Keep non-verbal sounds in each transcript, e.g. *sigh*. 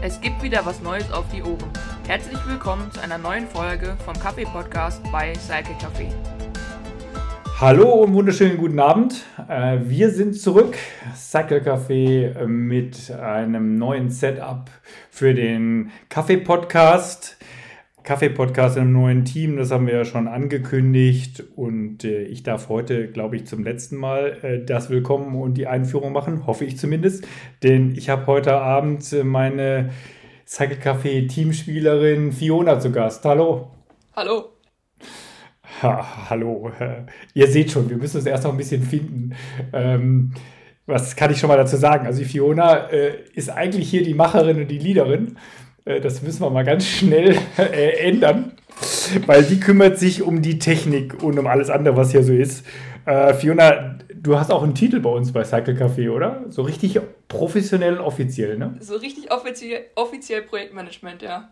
Es gibt wieder was Neues auf die Ohren. Herzlich willkommen zu einer neuen Folge vom Kaffee-Podcast bei Cycle Café. Hallo und wunderschönen guten Abend. Äh, wir sind zurück, Cycle Café, äh, mit einem neuen Setup für den Kaffee-Podcast. Kaffee-Podcast in einem neuen Team, das haben wir ja schon angekündigt. Und äh, ich darf heute, glaube ich, zum letzten Mal das Willkommen und die Einführung machen, hoffe ich zumindest. Denn ich habe heute Abend meine Cycle Café Teamspielerin Fiona zu Gast. Hallo. Hallo. Ha, hallo. Ihr seht schon, wir müssen uns erst noch ein bisschen finden. Ähm, was kann ich schon mal dazu sagen? Also Fiona äh, ist eigentlich hier die Macherin und die Leaderin. Äh, das müssen wir mal ganz schnell äh, ändern, weil die kümmert sich um die Technik und um alles andere, was hier so ist. Äh, Fiona, du hast auch einen Titel bei uns bei Cycle Café, oder? So richtig professionell und offiziell, ne? So richtig offiziell, offiziell Projektmanagement, ja.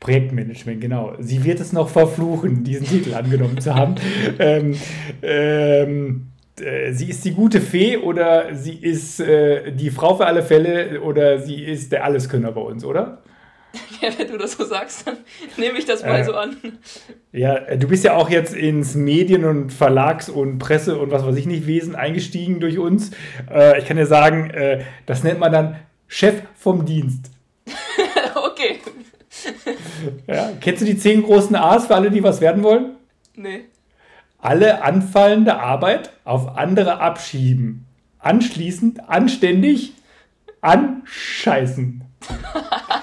Projektmanagement, genau. Sie wird es noch verfluchen, diesen Titel angenommen zu haben. *laughs* ähm, ähm, äh, sie ist die gute Fee oder sie ist äh, die Frau für alle Fälle oder sie ist der Alleskönner bei uns, oder? Ja, wenn du das so sagst, dann nehme ich das mal äh, so an. Ja, äh, du bist ja auch jetzt ins Medien- und Verlags- und Presse- und was weiß ich nicht Wesen eingestiegen durch uns. Äh, ich kann dir sagen, äh, das nennt man dann Chef vom Dienst. *laughs* okay. Ja, kennst du die zehn großen A's für alle, die was werden wollen? Nee. Alle anfallende Arbeit auf andere abschieben. Anschließend anständig anscheißen. *laughs*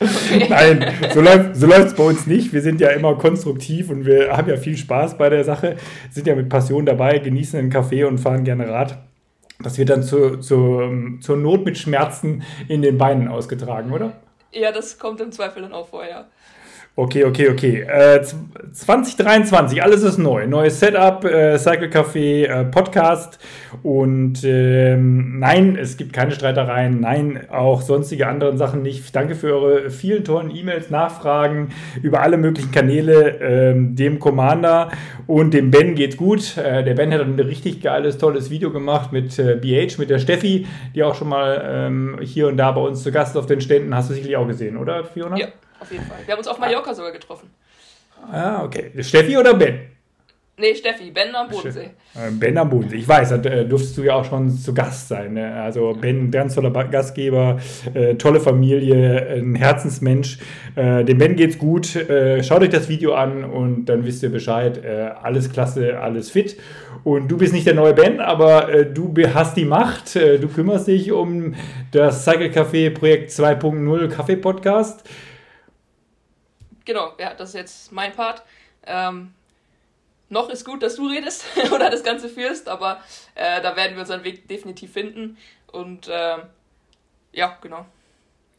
Okay. *laughs* Nein, so läuft so es bei uns nicht. Wir sind ja immer konstruktiv und wir haben ja viel Spaß bei der Sache, sind ja mit Passion dabei, genießen einen Kaffee und fahren gerne Rad. Das wird dann zu, zu, zur Not mit Schmerzen in den Beinen ausgetragen, oder? Ja, das kommt im Zweifel dann auch vorher. Okay, okay, okay. Äh, 2023, alles ist neu. Neues Setup, äh, Cycle Café, äh, Podcast. Und ähm, nein, es gibt keine Streitereien. Nein, auch sonstige anderen Sachen nicht. Danke für eure vielen tollen E-Mails, Nachfragen über alle möglichen Kanäle. Ähm, dem Commander und dem Ben geht's gut. Äh, der Ben hat ein richtig geiles, tolles Video gemacht mit BH, äh, mit der Steffi, die auch schon mal ähm, hier und da bei uns zu Gast auf den Ständen. Hast du sicherlich auch gesehen, oder, Fiona? Ja. Auf jeden Fall. Wir haben uns auf Mallorca sogar getroffen. Ah, okay. Steffi oder Ben? Nee, Steffi, Ben am Bodensee. Äh, ben am Bodensee. Ich weiß, da äh, durftest du ja auch schon zu Gast sein. Ne? Also Ben, ganz toller Gastgeber, äh, tolle Familie, ein Herzensmensch. Äh, dem Ben geht's gut. Äh, schaut euch das Video an und dann wisst ihr Bescheid. Äh, alles klasse, alles fit. Und du bist nicht der neue Ben, aber du hast die Macht. du kümmerst dich um das Cycle Café Projekt 2.0 Kaffee Podcast genau, ja, das ist jetzt mein Part. Ähm, noch ist gut, dass du redest *laughs* oder das Ganze führst, aber äh, da werden wir unseren Weg definitiv finden. Und äh, ja, genau.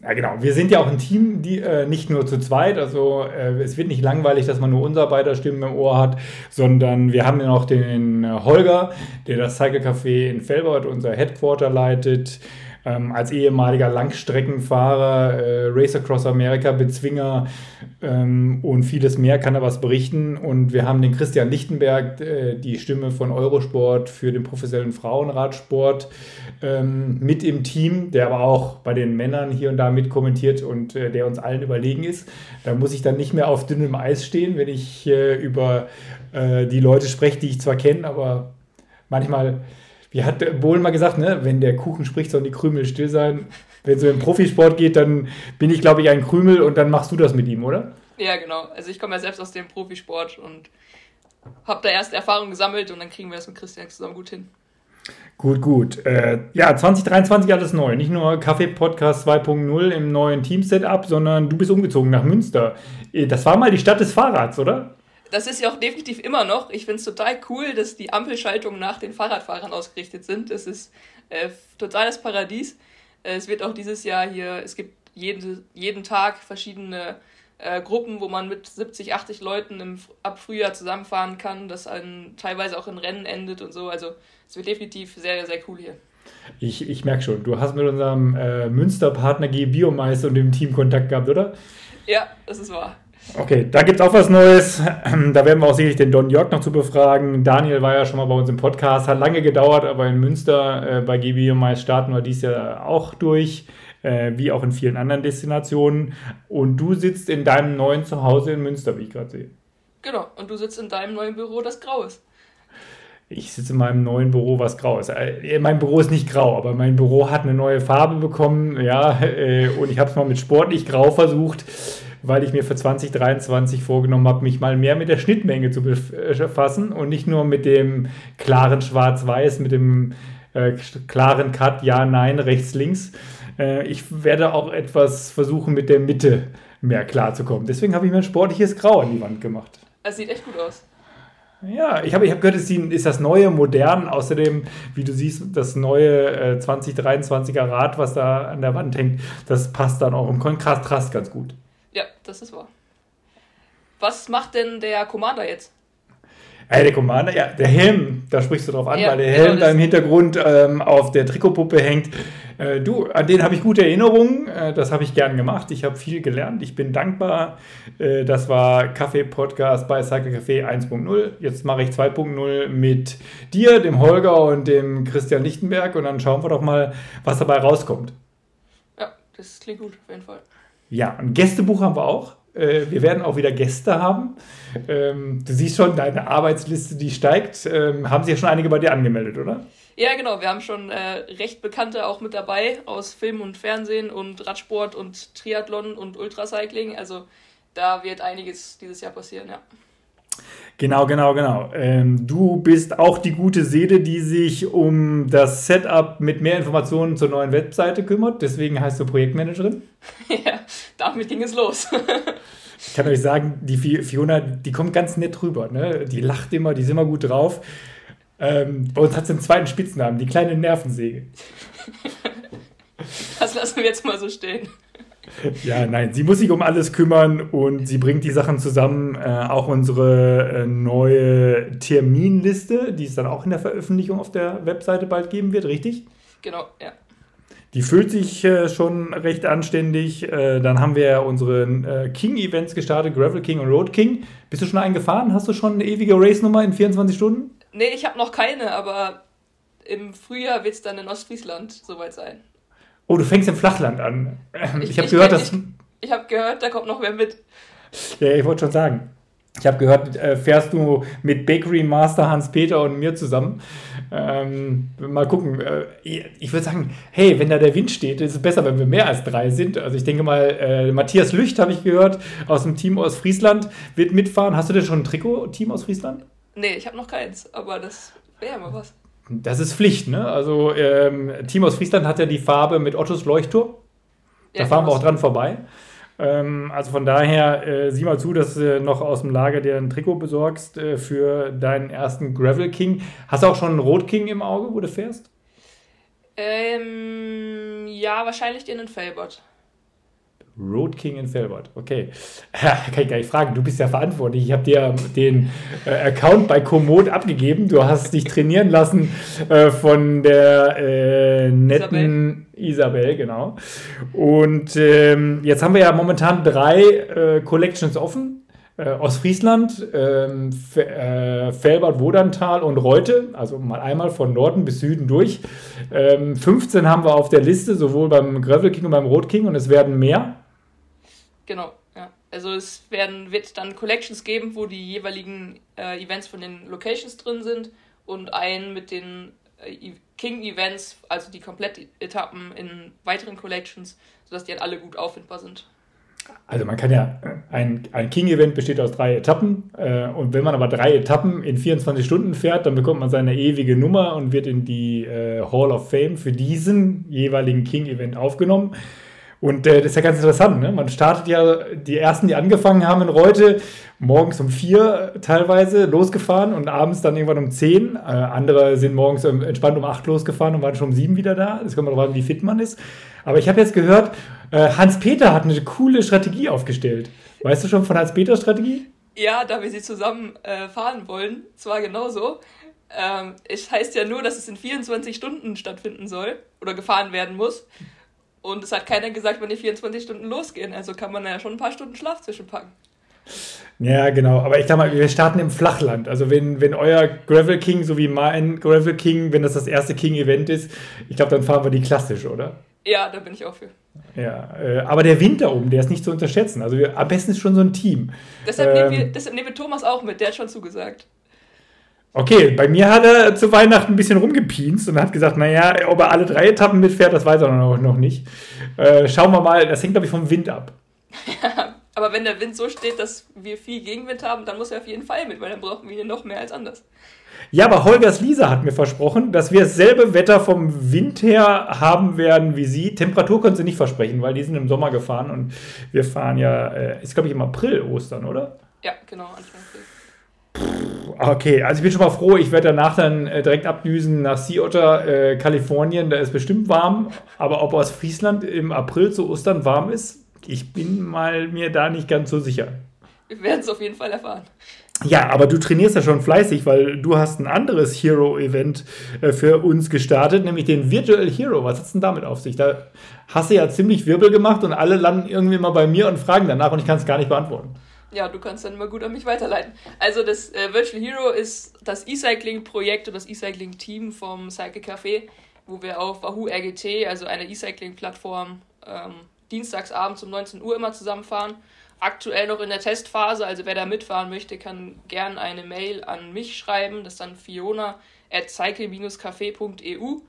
Ja, genau. Wir sind ja auch ein Team, die äh, nicht nur zu zweit, also äh, es wird nicht langweilig, dass man nur Unsarbeiterstimmen im Ohr hat, sondern wir haben ja noch den äh, Holger, der das Cycle Café in Felbert, unser Headquarter, leitet ähm, als ehemaliger Langstreckenfahrer, äh, Race Across America, Bezwinger ähm, und vieles mehr kann er was berichten. Und wir haben den Christian Lichtenberg, äh, die Stimme von Eurosport für den professionellen Frauenradsport, ähm, mit im Team, der aber auch bei den Männern hier und da mitkommentiert und äh, der uns allen überlegen ist. Da muss ich dann nicht mehr auf dünnem Eis stehen, wenn ich äh, über äh, die Leute spreche, die ich zwar kenne, aber manchmal wie hat Bohlen mal gesagt, ne? wenn der Kuchen spricht, sollen die Krümel still sein. Wenn es so im Profisport geht, dann bin ich, glaube ich, ein Krümel und dann machst du das mit ihm, oder? Ja, genau. Also ich komme ja selbst aus dem Profisport und habe da erste Erfahrungen gesammelt und dann kriegen wir das mit Christian zusammen gut hin. Gut, gut. Äh, ja, 2023 alles neu. Nicht nur Kaffee-Podcast 2.0 im neuen Team-Setup, sondern du bist umgezogen nach Münster. Äh, das war mal die Stadt des Fahrrads, oder? Das ist ja auch definitiv immer noch. Ich finde es total cool, dass die Ampelschaltungen nach den Fahrradfahrern ausgerichtet sind. Es ist äh, totales Paradies. Äh, es wird auch dieses Jahr hier, es gibt jeden, jeden Tag verschiedene äh, Gruppen, wo man mit 70, 80 Leuten im, ab Frühjahr zusammenfahren kann, das ein, teilweise auch in Rennen endet und so. Also es wird definitiv sehr, sehr cool hier. Ich, ich merke schon, du hast mit unserem äh, Münsterpartner G Biomeister und dem Team Kontakt gehabt, oder? Ja, das ist wahr. Okay, da gibt es auch was Neues. *clears throat* Da werden wir auch sicherlich den Don Jörg noch zu befragen. Daniel war ja schon mal bei uns im Podcast, hat lange gedauert, aber in Münster äh, bei GB Mais starten wir dies Jahr auch durch. äh, wie auch in vielen anderen Destinationen. Und du sitzt in deinem neuen Zuhause in Münster, wie ich gerade sehe. Genau, und du sitzt in deinem neuen Büro, das grau ist. Ich sitze in meinem neuen Büro, was grau ist. Äh, mein Büro ist nicht grau, aber mein Büro hat eine neue Farbe bekommen, ja, *laughs* äh, und ich habe es mal mit sportlich grau versucht, weil ich mir für 2023 vorgenommen habe, mich mal mehr mit der Schnittmenge zu befassen und nicht nur mit dem klaren Schwarz-Weiß, mit dem äh, klaren Cut, ja, nein, rechts, links. Äh, ich werde auch etwas versuchen, mit der Mitte mehr klarzukommen. Deswegen habe ich mir ein sportliches Grau an die Wand gemacht. Es sieht echt gut aus. Ja, ich habe ich hab gehört, es ist das neue modern. Außerdem, wie du siehst, das neue äh, 2023er Rad, was da an der Wand hängt, das passt dann auch im Kontrast ganz gut. Ja, das ist wahr. Was macht denn der Commander jetzt? Hey, der Commander, ja, der Helm, da sprichst du drauf an, ja, weil der Helm genau da im Hintergrund ähm, auf der Trikotpuppe hängt. Äh, du, an den habe ich gute Erinnerungen. Äh, das habe ich gern gemacht. Ich habe viel gelernt. Ich bin dankbar. Äh, das war Kaffee-Podcast bei Cycle Café 1.0. Jetzt mache ich 2.0 mit dir, dem Holger und dem Christian Lichtenberg. Und dann schauen wir doch mal, was dabei rauskommt. Ja, das klingt gut, auf jeden Fall. Ja, ein Gästebuch haben wir auch. Äh, wir werden auch wieder Gäste haben. Ähm, du siehst schon, deine Arbeitsliste, die steigt. Ähm, haben sich ja schon einige bei dir angemeldet, oder? Ja, genau. Wir haben schon äh, recht Bekannte auch mit dabei aus Film und Fernsehen und Radsport und Triathlon und Ultracycling. Also da wird einiges dieses Jahr passieren, ja. Genau, genau, genau. Ähm, du bist auch die gute Seele, die sich um das Setup mit mehr Informationen zur neuen Webseite kümmert. Deswegen heißt du Projektmanagerin. *laughs* ja, damit ging es los. *laughs* ich kann euch sagen, die Fiona, die kommt ganz nett rüber. Ne? Die lacht immer, die ist immer gut drauf. Ähm, bei uns hat sie einen zweiten Spitznamen, die kleine Nervensäge. *laughs* Das lassen wir jetzt mal so stehen. Ja, nein, sie muss sich um alles kümmern und sie bringt die Sachen zusammen. Äh, auch unsere äh, neue Terminliste, die es dann auch in der Veröffentlichung auf der Webseite bald geben wird, richtig? Genau, ja. Die fühlt sich äh, schon recht anständig. Äh, dann haben wir unsere äh, King-Events gestartet, Gravel King und Road King. Bist du schon eingefahren? Hast du schon eine ewige Race-Nummer in 24 Stunden? Nee, ich habe noch keine, aber im Frühjahr wird es dann in Ostfriesland soweit sein. Oh, du fängst im Flachland an. Ich, ich habe gehört, dass. Ich, ich habe gehört, da kommt noch wer mit. Ja, ich wollte schon sagen. Ich habe gehört, äh, fährst du mit Bakery Master Hans-Peter und mir zusammen. Ähm, mal gucken. Äh, ich würde sagen, hey, wenn da der Wind steht, ist es besser, wenn wir mehr als drei sind. Also ich denke mal, äh, Matthias Lücht habe ich gehört, aus dem Team aus Friesland, wird mitfahren. Hast du denn schon ein Trikot-Team aus Friesland? Nee, ich habe noch keins, aber das wäre ja mal was. Das ist Pflicht, ne? Also ähm, Team aus Friesland hat ja die Farbe mit Ottos Leuchtturm. Da ja, fahren wir auch dran vorbei. Ähm, also von daher, äh, sieh mal zu, dass du noch aus dem Lager dir ein Trikot besorgst äh, für deinen ersten Gravel King. Hast du auch schon einen Rot King im Auge, wo du fährst? Ähm, ja, wahrscheinlich den in Felbert. Road King in Felbert. Okay. *laughs* Kann ich gar nicht fragen. Du bist ja verantwortlich. Ich habe dir den äh, Account bei Komoot abgegeben. Du hast dich trainieren lassen äh, von der äh, netten Isabel. Isabel, genau. Und ähm, jetzt haben wir ja momentan drei äh, Collections offen. Äh, aus Friesland, ähm, äh, Felbert, Wodantal und Reute, also mal einmal von Norden bis Süden durch. Ähm, 15 haben wir auf der Liste, sowohl beim Gravel King und beim Rot King und es werden mehr. Genau, ja. Also es werden, wird dann Collections geben, wo die jeweiligen äh, Events von den Locations drin sind und einen mit den äh, e-, King-Events, also die Komplettetappen in weiteren Collections, sodass die halt alle gut auffindbar sind. Also man kann ja, ein, ein King-Event besteht aus drei Etappen äh, und wenn man aber drei Etappen in 24 Stunden fährt, dann bekommt man seine ewige Nummer und wird in die äh, Hall of Fame für diesen jeweiligen King-Event aufgenommen. Und äh, das ist ja ganz interessant. Ne? Man startet ja, die ersten, die angefangen haben in Reute, morgens um vier teilweise losgefahren und abends dann irgendwann um zehn. Äh, andere sind morgens entspannt um acht losgefahren und waren schon um sieben wieder da. Das kommt mal drauf an, wie fit man ist. Aber ich habe jetzt gehört, äh, Hans-Peter hat eine coole Strategie aufgestellt. Weißt du schon von Hans-Peters Strategie? Ja, da wir sie zusammen äh, fahren wollen, zwar genauso. Ähm, es heißt ja nur, dass es in 24 Stunden stattfinden soll oder gefahren werden muss. Und es hat keiner gesagt, wann die 24 Stunden losgehen. Also kann man ja schon ein paar Stunden Schlaf zwischenpacken. Ja, genau. Aber ich sag mal, wir starten im Flachland. Also wenn, wenn euer Gravel King, so wie mein Gravel King, wenn das das erste King-Event ist, ich glaube, dann fahren wir die klassisch, oder? Ja, da bin ich auch für. Ja, äh, aber der Wind da oben, der ist nicht zu unterschätzen. Also wir, am besten ist schon so ein Team. Deshalb, ähm, nehmen wir, deshalb nehmen wir Thomas auch mit, der hat schon zugesagt. Okay, bei mir hat er zu Weihnachten ein bisschen rumgepienst und hat gesagt, naja, ob er alle drei Etappen mitfährt, das weiß er noch, noch nicht. Äh, schauen wir mal, das hängt, glaube ich, vom Wind ab. Ja, *laughs* aber wenn der Wind so steht, dass wir viel Gegenwind haben, dann muss er auf jeden Fall mit, weil dann brauchen wir ihn noch mehr als anders. Ja, aber Holgers Lisa hat mir versprochen, dass wir dasselbe Wetter vom Wind her haben werden wie sie. Temperatur können sie nicht versprechen, weil die sind im Sommer gefahren und wir fahren ja, äh, ist glaube ich im April Ostern, oder? Ja, genau, Anfang April. Okay, also ich bin schon mal froh, ich werde danach dann äh, direkt abdüsen nach Sea Otter, äh, Kalifornien, da ist bestimmt warm, aber ob aus Friesland im April zu Ostern warm ist, ich bin mal mir da nicht ganz so sicher. Wir werden es auf jeden Fall erfahren. Ja, aber du trainierst ja schon fleißig, weil du hast ein anderes Hero-Event äh, für uns gestartet, nämlich den Virtual Hero. Was hat es denn damit auf sich? Da hast du ja ziemlich Wirbel gemacht und alle landen irgendwie mal bei mir und fragen danach und ich kann es gar nicht beantworten. Ja, du kannst dann immer gut an mich weiterleiten. Also das äh, Virtual Hero ist das E-Cycling-Projekt und das E-Cycling-Team vom Cycle Café, wo wir auf Wahoo RGT, also einer E-Cycling-Plattform, ähm, dienstagsabends um 19 Uhr immer zusammenfahren. Aktuell noch in der Testphase, also wer da mitfahren möchte, kann gern eine Mail an mich schreiben, das ist dann fiona at cycle-café.eu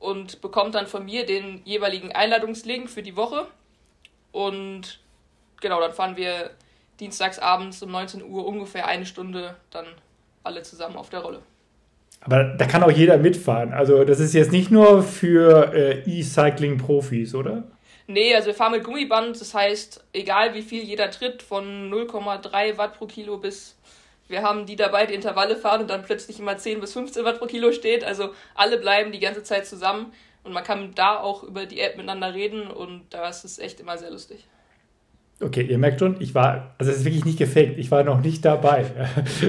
und bekommt dann von mir den jeweiligen Einladungslink für die Woche. Und genau, dann fahren wir dienstagsabends um 19 Uhr ungefähr eine Stunde dann alle zusammen auf der Rolle. Aber da kann auch jeder mitfahren. Also das ist jetzt nicht nur für äh, E-Cycling-Profis, oder? Nee, also wir fahren mit Gummiband, das heißt, egal wie viel jeder tritt, von 0,3 Watt pro Kilo bis wir haben die dabei, die Intervalle fahren und dann plötzlich immer 10 bis 15 Watt pro Kilo steht. Also alle bleiben die ganze Zeit zusammen und man kann da auch über die App miteinander reden und da ist es echt immer sehr lustig. Okay, ihr merkt schon, ich war, also es ist wirklich nicht gefaked, ich war noch nicht dabei. *laughs*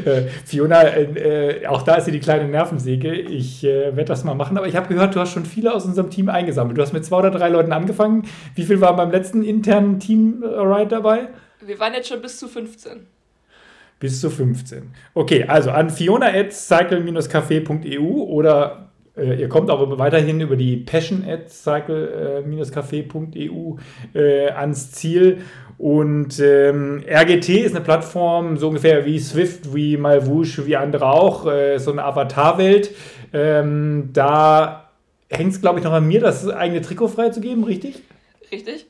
Äh, Fiona, äh, auch da ist sie die kleine Nervensäge. Ich äh, werde das mal machen, aber ich habe gehört, du hast schon viele aus unserem Team eingesammelt. Du hast mit zwei oder drei Leuten angefangen. Wie viel waren beim letzten internen Team-Ride dabei? Wir waren jetzt schon bis zu 15. Bis zu 15. Okay, also an fiona at cycle-café.eu oder äh, ihr kommt auch weiterhin über die passion at cycle-café.eu äh, ans Ziel. Und ähm, RGT ist eine Plattform, so ungefähr wie Swift, wie Malwush, wie andere auch, äh, so eine Avatarwelt. Ähm, da hängt es, glaube ich, noch an mir, das eigene Trikot freizugeben, richtig? Richtig.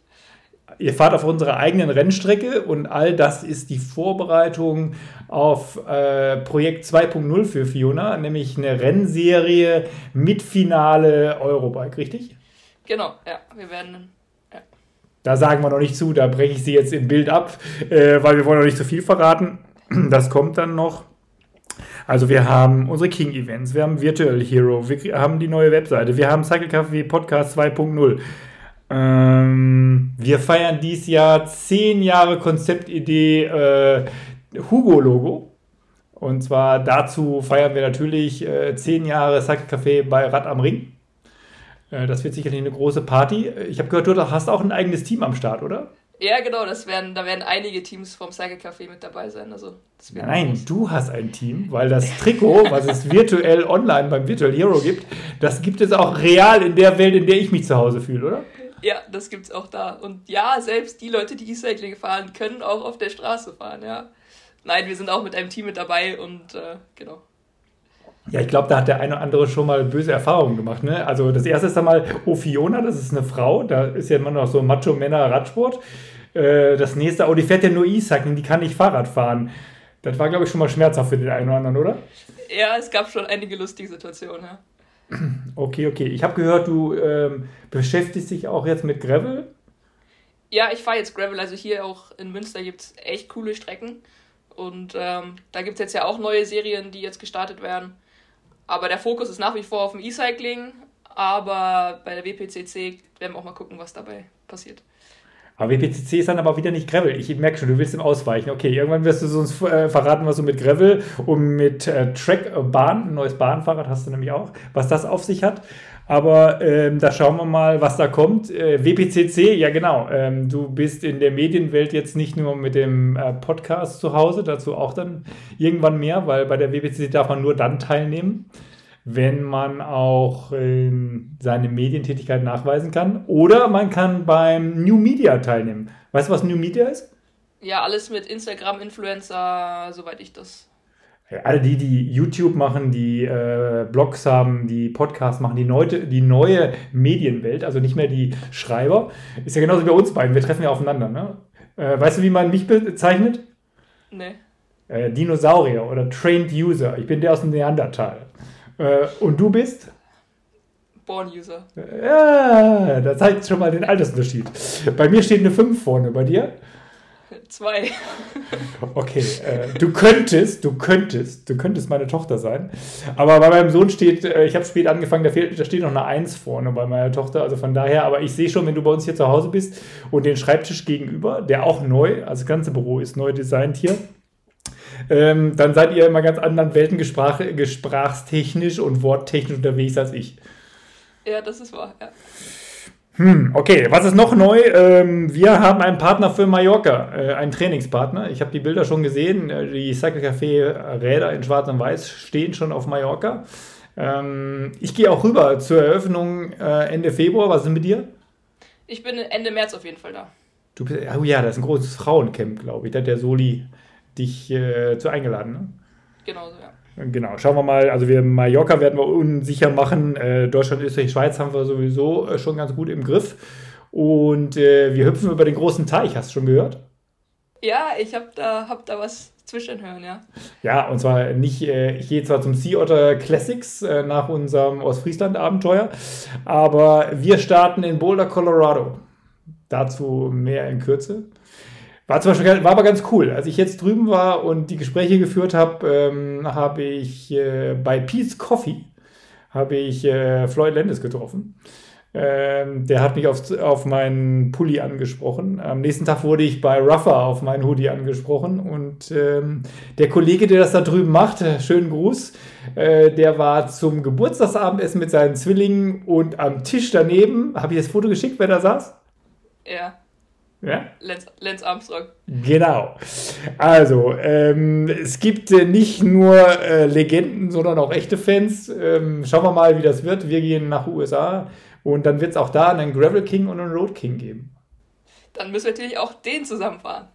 Ihr fahrt auf unserer eigenen Rennstrecke und all das ist die Vorbereitung auf äh, Projekt 2.0 für Fiona, nämlich eine Rennserie mit Finale Eurobike, richtig? Genau, ja. Wir werden da sagen wir noch nicht zu, da breche ich sie jetzt im Bild ab, äh, weil wir wollen noch nicht zu viel verraten. Das kommt dann noch. Also wir haben unsere King-Events, wir haben Virtual Hero, wir haben die neue Webseite, wir haben Cycle Café Podcast 2.0. Ähm, wir feiern dieses Jahr zehn Jahre Konzeptidee äh, Hugo-Logo. Und zwar dazu feiern wir natürlich äh, zehn Jahre Cycle Café bei Rad am Ring. Äh, das wird sicherlich eine große Party. Ich habe gehört, du hast auch ein eigenes Team am Start, oder? Ja, genau, das werden, da werden einige Teams vom Cycle Café mit dabei sein. Also, Nein, groß. du hast ein Team, weil das Trikot, was es virtuell online beim Virtual Hero gibt, das gibt es auch real in der Welt, in der ich mich zu Hause fühle, oder? Ja, das gibt es auch da. Und ja, selbst die Leute, die E-Cycling fahren, können auch auf der Straße fahren, ja. Nein, wir sind auch mit einem Team mit dabei und äh, genau. Ja, ich glaube, da hat der eine oder andere schon mal böse Erfahrungen gemacht. Ne? Also das erste ist einmal Ophiona, das ist eine Frau, da ist ja immer noch so Macho-Männer-Radsport. Äh, das nächste, oh, die fährt ja nur E-Cycling, die kann nicht Fahrrad fahren. Das war, glaube ich, schon mal schmerzhaft für den einen oder anderen, oder? Ja, es gab schon einige lustige Situationen, ja. Okay, okay. Ich habe gehört, du ähm, beschäftigst dich auch jetzt mit Gravel. Ja, ich fahre jetzt Gravel. Also hier auch in Münster gibt es echt coole Strecken. Und ähm, da gibt es jetzt ja auch neue Serien, die jetzt gestartet werden. Aber der Fokus ist nach wie vor auf dem E-Cycling. Aber bei der WPCC werden wir auch mal gucken, was dabei passiert. Aber WPCC ist dann aber wieder nicht Gravel. Ich merke schon, du willst ihm ausweichen. Okay, irgendwann wirst du uns äh, verraten, was du mit Gravel und mit äh, Trackbahn, ein neues Bahnfahrrad hast du nämlich auch, was das auf sich hat. Aber ähm, da schauen wir mal, was da kommt. Äh, WPCC, ja genau. Ähm, du bist in der Medienwelt jetzt nicht nur mit dem äh, Podcast zu Hause, dazu auch dann irgendwann mehr, weil bei der WPCC darf man nur dann teilnehmen, wenn man auch ähm, seine Medientätigkeit nachweisen kann. Oder man kann beim New Media teilnehmen. Weißt du, was New Media ist? Ja, alles mit Instagram-Influencer, soweit ich das. Alle die, die YouTube machen, die äh, Blogs haben, die Podcasts machen, die, neue, die neue Medienwelt, also nicht mehr die Schreiber, ist ja genauso wie bei uns beiden. Wir treffen ja aufeinander. Ne? Äh, weißt du, wie man mich bezeichnet? Nee. Äh, Dinosaurier oder Trained User. Ich bin der aus dem Neandertal. Äh, und du bist? Born User. Ja, da zeigt schon mal den Altersunterschied. Bei mir steht eine 5 vorne, bei dir? Zwei. Okay, äh, du könntest, du könntest, du könntest meine Tochter sein. Aber bei meinem Sohn steht, äh, ich habe spät angefangen, da, fehlt, da steht noch eine Eins vorne bei meiner Tochter. Also von daher, aber ich sehe schon, wenn du bei uns hier zu Hause bist und den Schreibtisch gegenüber, der auch neu, also das ganze Büro ist neu designt hier, ähm, dann seid ihr immer ganz anderen Welten gesprach, gesprachstechnisch und worttechnisch unterwegs als ich. Ja, das ist wahr, ja. Hm, okay, was ist noch neu? Ähm, wir haben einen Partner für Mallorca, äh, einen Trainingspartner. Ich habe die Bilder schon gesehen. Äh, die Cycle Café Räder in Schwarz und Weiß stehen schon auf Mallorca. Ähm, ich gehe auch rüber zur Eröffnung äh, Ende Februar. Was ist mit dir? Ich bin Ende März auf jeden Fall da. Du bist, oh ja, das ist ein großes Frauencamp, glaube ich. Da hat der Soli dich äh, zu eingeladen. Ne? Genau so, ja. Genau, schauen wir mal. Also wir Mallorca werden wir unsicher machen. Äh, Deutschland, Österreich, Schweiz haben wir sowieso äh, schon ganz gut im Griff. Und äh, wir hüpfen über den großen Teich, hast du schon gehört? Ja, ich habe da, hab da was zwischenhören, ja. Ja, und zwar nicht, äh, ich gehe zwar zum Sea Otter Classics äh, nach unserem Ostfriesland-Abenteuer, aber wir starten in Boulder, Colorado. Dazu mehr in Kürze. War zum Beispiel war aber ganz cool. Als ich jetzt drüben war und die Gespräche geführt habe, ähm, habe ich äh, bei Peace Coffee habe ich äh, Floyd Landis getroffen. Ähm, der hat mich auf, auf meinen Pulli angesprochen. Am nächsten Tag wurde ich bei Ruffer auf meinen Hoodie angesprochen. Und ähm, der Kollege, der das da drüben macht, schönen Gruß, äh, der war zum Geburtstagsabendessen mit seinen Zwillingen und am Tisch daneben, habe ich das Foto geschickt, wer da saß? Ja. Ja? Lance, Lance Armstrong. Genau. Also, ähm, es gibt äh, nicht nur äh, Legenden, sondern auch echte Fans. Ähm, schauen wir mal, wie das wird. Wir gehen nach USA und dann wird es auch da einen Gravel King und einen Road King geben. Dann müssen wir natürlich auch den zusammenfahren.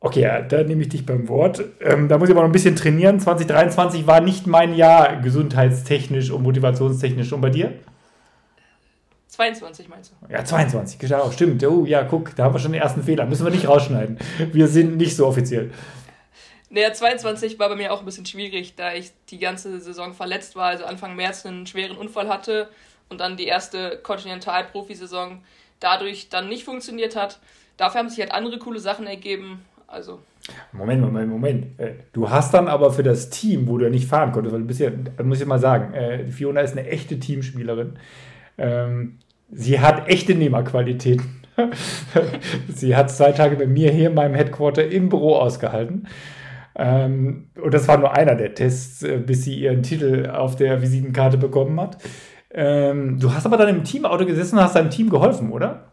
Okay, ja, da nehme ich dich beim Wort. Ähm, da muss ich aber noch ein bisschen trainieren. 2023 war nicht mein Jahr gesundheitstechnisch und motivationstechnisch. Und bei dir? 22 meinst du? Ja, 22, genau, stimmt. Oh ja, guck, da haben wir schon den ersten Fehler. Müssen wir nicht rausschneiden. Wir sind nicht so offiziell. Naja, 22 war bei mir auch ein bisschen schwierig, da ich die ganze Saison verletzt war, also Anfang März einen schweren Unfall hatte und dann die erste Continental-Profisaison dadurch dann nicht funktioniert hat. Dafür haben sich halt andere coole Sachen ergeben. Also. Moment, Moment, Moment. Äh, du hast dann aber für das Team, wo du ja nicht fahren konntest, weil du bist ja, muss ich mal sagen, äh, Fiona ist eine echte Teamspielerin. Ähm, sie hat echte Nehmerqualitäten. *laughs* sie hat zwei Tage bei mir hier in meinem Headquarter im Büro ausgehalten. Ähm, und das war nur einer der Tests, äh, bis sie ihren Titel auf der Visitenkarte bekommen hat. Ähm, du hast aber dann im Teamauto gesessen und hast deinem Team geholfen, oder?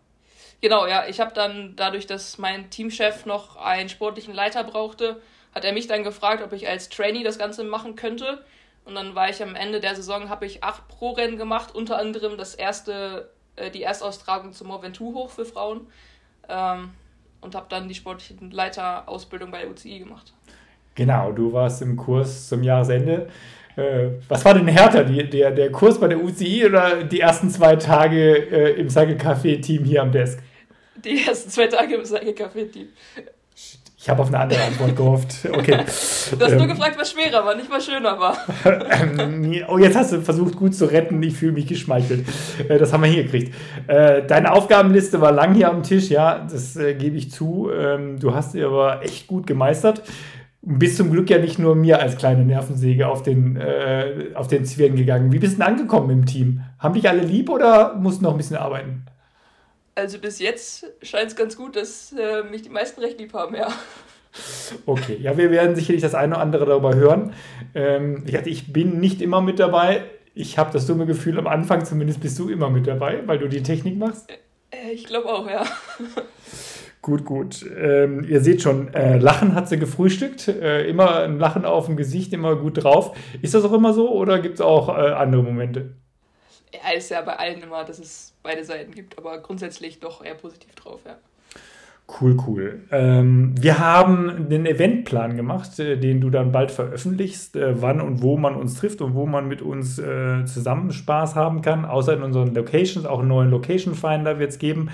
Genau, ja. Ich habe dann dadurch, dass mein Teamchef noch einen sportlichen Leiter brauchte, hat er mich dann gefragt, ob ich als Trainee das Ganze machen könnte. Und dann war ich am Ende der Saison, habe ich acht Pro-Rennen gemacht, unter anderem das erste, äh, die Erstaustragung zum Mont Ventoux hoch für Frauen. Ähm, und habe dann die sportliche Leiterausbildung bei der UCI gemacht. Genau, du warst im Kurs zum Jahresende. Äh, was war denn härter, die, der, der Kurs bei der UCI oder die ersten zwei Tage äh, im Cycle Café Team hier am Desk? Die ersten zwei Tage im Cycle Café Team. Ich habe auf eine andere Antwort gehofft. Okay. Du hast ähm, nur gefragt, was schwerer war, nicht was schöner war. *laughs* oh, jetzt hast du versucht, gut zu retten. Ich fühle mich geschmeichelt. Äh, das haben wir hingekriegt. Äh, deine Aufgabenliste war lang hier am Tisch, ja, das äh, gebe ich zu. Ähm, du hast sie aber echt gut gemeistert. Bist zum Glück ja nicht nur mir als kleine Nervensäge auf den, auf den Zwirn gegangen. Wie bist du denn angekommen im Team? Haben dich alle lieb oder musst du noch ein bisschen arbeiten? Also bis jetzt scheint es ganz gut, dass äh, mich die meisten recht lieb haben, ja. Okay, ja, wir werden sicherlich das eine oder andere darüber hören. Ähm, ich, ich bin nicht immer mit dabei. Ich habe das dumme Gefühl, am Anfang zumindest bist du immer mit dabei, weil du die Technik machst. Äh, ich glaube auch, ja. Gut, gut. Ähm, ihr seht schon, äh, Lachen hat sie gefrühstückt. Äh, immer ein Lachen auf dem Gesicht, immer gut drauf. Ist das auch immer so oder gibt es auch äh, andere Momente? Ja, ist ja bei allen immer, dass es beide Seiten gibt, aber grundsätzlich doch eher positiv drauf, ja. Cool, cool. Ähm, wir haben einen Eventplan gemacht, äh, den du dann bald veröffentlichst, äh, wann und wo man uns trifft und wo man mit uns äh, zusammen Spaß haben kann. Außer in unseren Locations, auch einen neuen Location Finder wird es geben.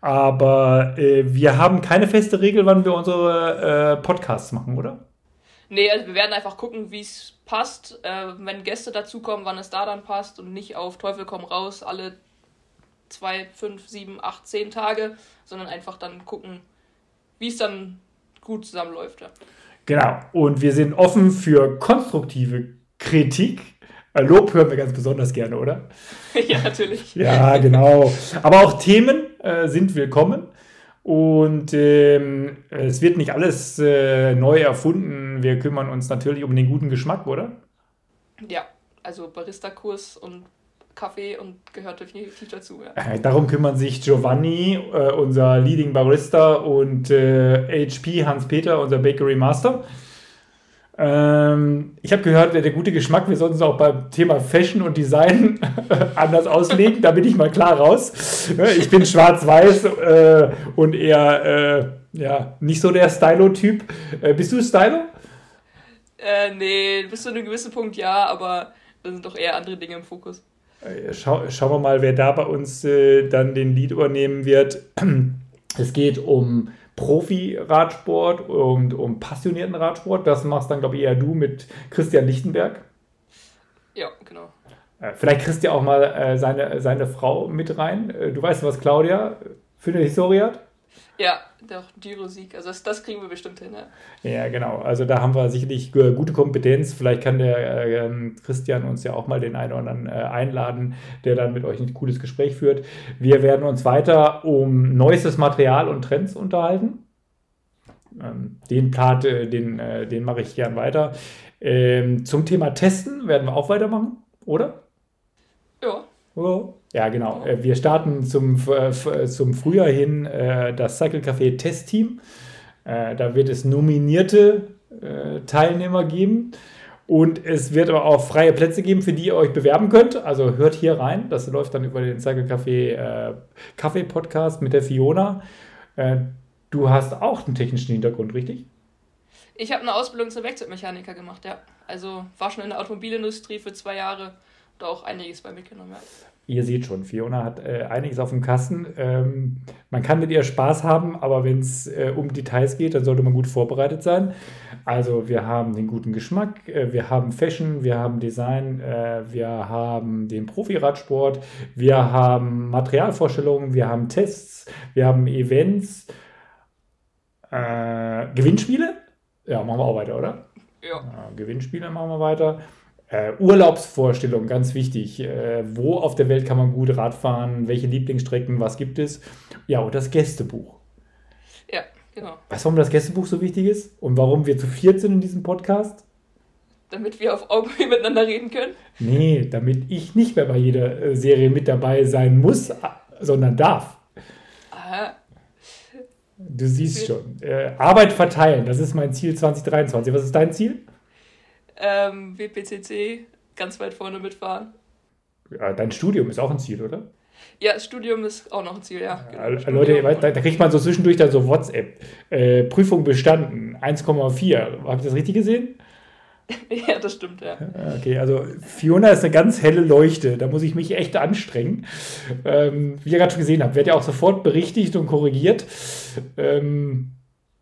Aber äh, wir haben keine feste Regel, wann wir unsere äh, Podcasts machen, oder? Nee, also wir werden einfach gucken, wie es passt. Äh, wenn Gäste dazukommen, wann es da dann passt und nicht auf Teufel komm raus alle zwei, fünf, sieben, acht, zehn Tage, sondern einfach dann gucken, wie es dann gut zusammenläuft. Ja. Genau. Und wir sind offen für konstruktive Kritik. Äh, Lob hören wir ganz besonders gerne, oder? *laughs* ja, natürlich. ja, genau. Aber auch Themen äh, sind willkommen. Und ähm, es wird nicht alles äh, neu erfunden. Wir kümmern uns natürlich um den guten Geschmack, oder? Ja, also Barista-Kurs und Kaffee und gehört definitiv dazu. Ja. Äh, darum kümmern sich Giovanni, äh, unser Leading Barista, und HP äh, Hans-Peter, unser Bakery Master. Ähm, ich habe gehört, der, der, gute Geschmack, wir sollten es auch beim Thema Fashion und Design *laughs* anders auslegen. Da bin ich mal klar raus. Ich bin schwarz-weiß äh, und eher äh, ja, nicht so der Stylo-Typ. Äh, bist du Stylo? Äh, nee, bis zu einem gewissen Punkt ja, aber da sind doch eher andere Dinge im Fokus. Äh, schau, schauen wir mal, wer da bei uns äh, dann den Lead übernehmen wird. *clears throat* Es geht um Profi-Radsport und um passionierten Radsport. Das machst dann, glaube ich, eher du mit Christian Lichtenberg. Ja, genau. Äh, vielleicht kriegst du ja auch mal äh, seine, seine Frau mit rein. Äh, du weißt, was Claudia für eine Historie hat? Ja, der Giro-Sieg. Also das, das, kriegen wir bestimmt hin. Ja. ja, genau. Also da haben wir sicherlich gute Kompetenz. Vielleicht kann der äh, Christian uns ja auch mal den einen oder anderen äh, einladen, der dann mit euch ein cooles Gespräch führt. Wir werden uns weiter um neuestes Material und Trends unterhalten. Ähm, den Part, äh, den, äh, den mache ich gern weiter. Ähm, zum Thema Testen werden wir auch weitermachen, oder? Ja. Oh. Ja, genau. Äh, wir starten zum, äh, zum Frühjahr hin äh, das Cycle Café Testteam. Da wird es nominierte Teilnehmer geben. Und es wird aber auch freie Plätze geben, für die ihr euch bewerben könnt. Also hört hier rein. Das läuft dann über den Cycle Café äh, Kaffee Podcast mit der Fiona. Äh, du hast auch einen technischen Hintergrund, richtig? Ich habe eine Ausbildung zum Werkzeugmechaniker gemacht, ja. Also war schon in der Automobilindustrie für zwei Jahre und auch einiges bei mitgenommen. Ja ihr seht schon, Fiona hat äh, einiges auf dem Kasten. Ähm, man kann mit ihr Spaß haben, aber wenn es äh, um Details geht, dann sollte man gut vorbereitet sein. Also wir haben den guten Geschmack, äh, wir haben Fashion, wir haben Design, äh, wir haben den Profiradsport, wir haben Materialvorstellungen, wir haben Tests, wir haben Events, äh, Gewinnspiele. Ja, machen wir auch weiter, oder? Ja. Gewinnspiele machen wir weiter. Äh, Urlaubsvorstellung, ganz wichtig. Äh, wo auf der Welt kann man gut Radfahren? Welche Lieblingsstrecken? Was gibt es? Ja, und das Gästebuch. Ja, genau. Weißt du, warum das Gästebuch so wichtig ist? Und warum wir zu viert sind in diesem Podcast? Damit wir auf Augenhöhe miteinander reden können? Nee, damit ich nicht mehr bei jeder äh, Serie mit dabei sein muss, sondern darf. Aha. Du siehst schon. Äh, Arbeit verteilen, das ist mein Ziel 2023. Was ist dein Ziel? Ähm, WPCC ganz weit vorne mitfahren. Ja, dein Studium ist auch ein Ziel, oder? Ja, das Studium ist auch noch ein Ziel, ja. Genau. ja Leute, da, da, kriegt man so zwischendurch dann so WhatsApp. Äh, Prüfung bestanden, 1,4. Habt ihr das richtig gesehen? *laughs* ja, das stimmt, ja. Okay, also Fiona ist eine ganz helle Leuchte. Da muss ich mich echt anstrengen. Ähm, wie ihr gerade schon gesehen habt, wird ja auch sofort berichtigt und korrigiert. Ähm,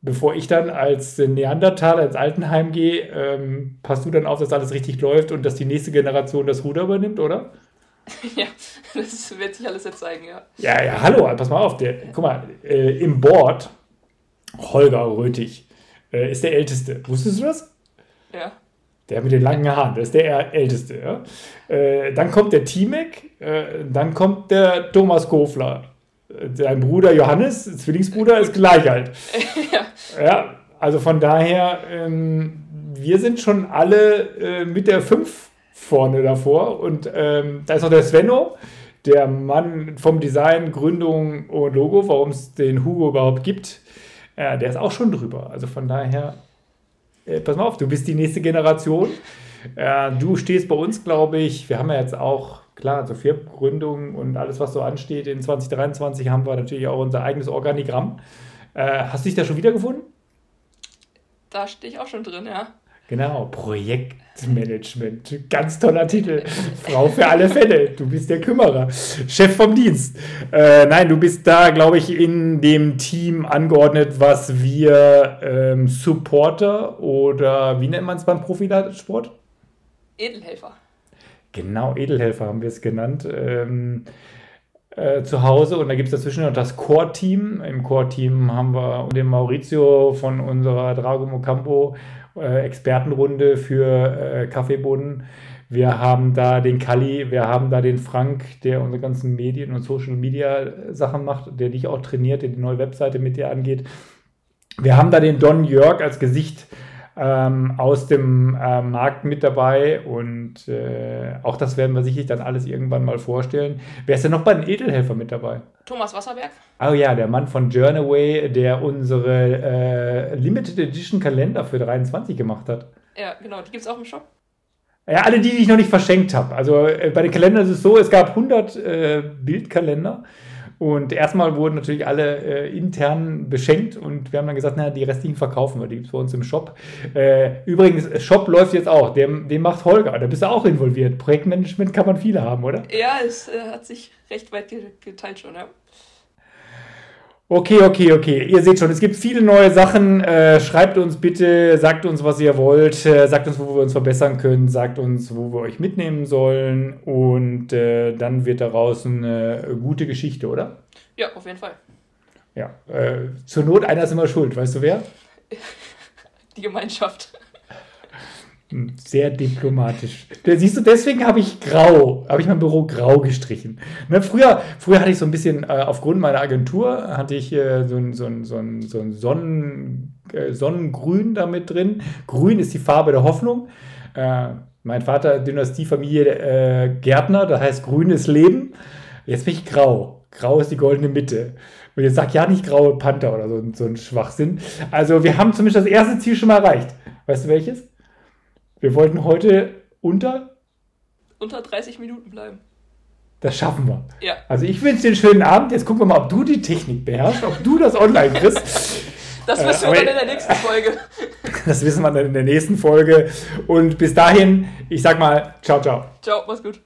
bevor ich dann als Neandertaler ins Altenheim gehe, ähm, passt du dann auf, dass alles richtig läuft und dass die nächste Generation das Ruder übernimmt, oder? *laughs* Ja, das wird sich alles jetzt zeigen, ja. Ja, ja, hallo, pass mal auf. Der, guck mal, äh, im Board, Holger Rötig, äh, ist der Älteste. Wusstest du das? Ja. Der mit den langen Haaren, das ist der Älteste. Ja? Äh, dann kommt der Timek, äh, dann kommt der Thomas Kofler. Dein Bruder Johannes, Zwillingsbruder, ist gleich alt. *laughs* ja. ja, also von daher, ähm, wir sind schon alle äh, mit der 5 vorne davor. Und ähm, da ist auch der Svenno, der Mann vom Design, Gründung und Logo, warum es den Hugo überhaupt gibt, äh, der ist auch schon drüber. Also von daher, äh, pass mal auf, du bist die nächste Generation. Äh, du stehst bei uns, glaube ich, wir haben ja jetzt auch, klar, so Firmengründung und alles, was so ansteht. In 2023 haben wir natürlich auch unser eigenes Organigramm. Äh, hast du dich da schon wiedergefunden? Da stehe ich auch schon drin, ja. Genau, Projektmanagement. Ganz toller Titel. Frau für alle Fälle. Du bist der Kümmerer. Chef vom Dienst. Äh, nein, du bist da, glaube ich, in dem Team angeordnet, was wir ähm, Supporter oder wie nennt man es beim Profisport? Edelhelfer. Genau, Edelhelfer haben wir es genannt. Ähm, äh, zu Hause und da gibt es dazwischen noch das Core-Team. Im Core-Team haben wir den Maurizio von unserer Drago Mocampo äh, Expertenrunde für äh, Kaffeebohnen. Wir haben da den Kali, wir haben da den Frank, der unsere ganzen Medien und Social Media Sachen macht, der dich auch trainiert, der die neue Webseite mit dir angeht. Wir haben da den Don Jörg als Gesicht ähm, aus dem äh, Markt mit dabei und äh, auch das werden wir sicherlich dann alles irgendwann mal vorstellen. Wer ist denn noch bei den Edelhelfer mit dabei? Thomas Wasserberg. Oh ja, der Mann von Journaway, der unsere äh, Limited Edition Kalender für 23 gemacht hat. Ja, genau, die gibt es auch im Shop. Ja, alle die, die ich noch nicht verschenkt habe. Also äh, bei den Kalendern ist es so, es gab 100 äh, Bildkalender und erstmal wurden natürlich alle äh, intern beschenkt und wir haben dann gesagt, na, die restlichen verkaufen wir, die gibt es bei uns im Shop. Äh, übrigens, Shop läuft jetzt auch, dem, dem macht Holger, da bist du auch involviert. Projektmanagement kann man viele haben, oder? Ja, es äh, hat sich recht weit geteilt schon, ja. Okay, okay, okay. Ihr seht schon, es gibt viele neue Sachen. Äh, schreibt uns bitte, sagt uns, was ihr wollt, äh, sagt uns, wo wir uns verbessern können, sagt uns, wo wir euch mitnehmen sollen und äh, dann wird daraus eine gute Geschichte, oder? Ja, auf jeden Fall. Ja, äh, zur Not einer ist immer schuld, weißt du wer? *laughs* Die Gemeinschaft. Sehr diplomatisch. Siehst du, deswegen habe ich grau, habe ich mein Büro grau gestrichen. Ne, früher, früher hatte ich so ein bisschen, äh, aufgrund meiner Agentur, hatte ich äh, so ein, so ein, so ein, so ein Sonnen, äh, Sonnengrün da mit drin. Grün ist die Farbe der Hoffnung. Äh, mein Vater, Dynastiefamilie äh, Gärtner, das heißt grün ist Leben. Jetzt bin ich grau. Grau ist die goldene Mitte. Und jetzt sag ja nicht graue Panther oder so, so ein Schwachsinn. Also wir haben zumindest das erste Ziel schon mal erreicht. Weißt du welches? Wir wollten heute unter? Unter 30 Minuten bleiben. Das schaffen wir. Ja. Also ich wünsche dir einen schönen Abend. Jetzt gucken wir mal, ob du die Technik beherrschst, ob du das online kriegst. *laughs* Das wissen wir äh, dann in der nächsten Folge. *laughs* Das wissen wir dann in der nächsten Folge. Und bis dahin, ich sag mal, ciao, ciao. Ciao, mach's gut.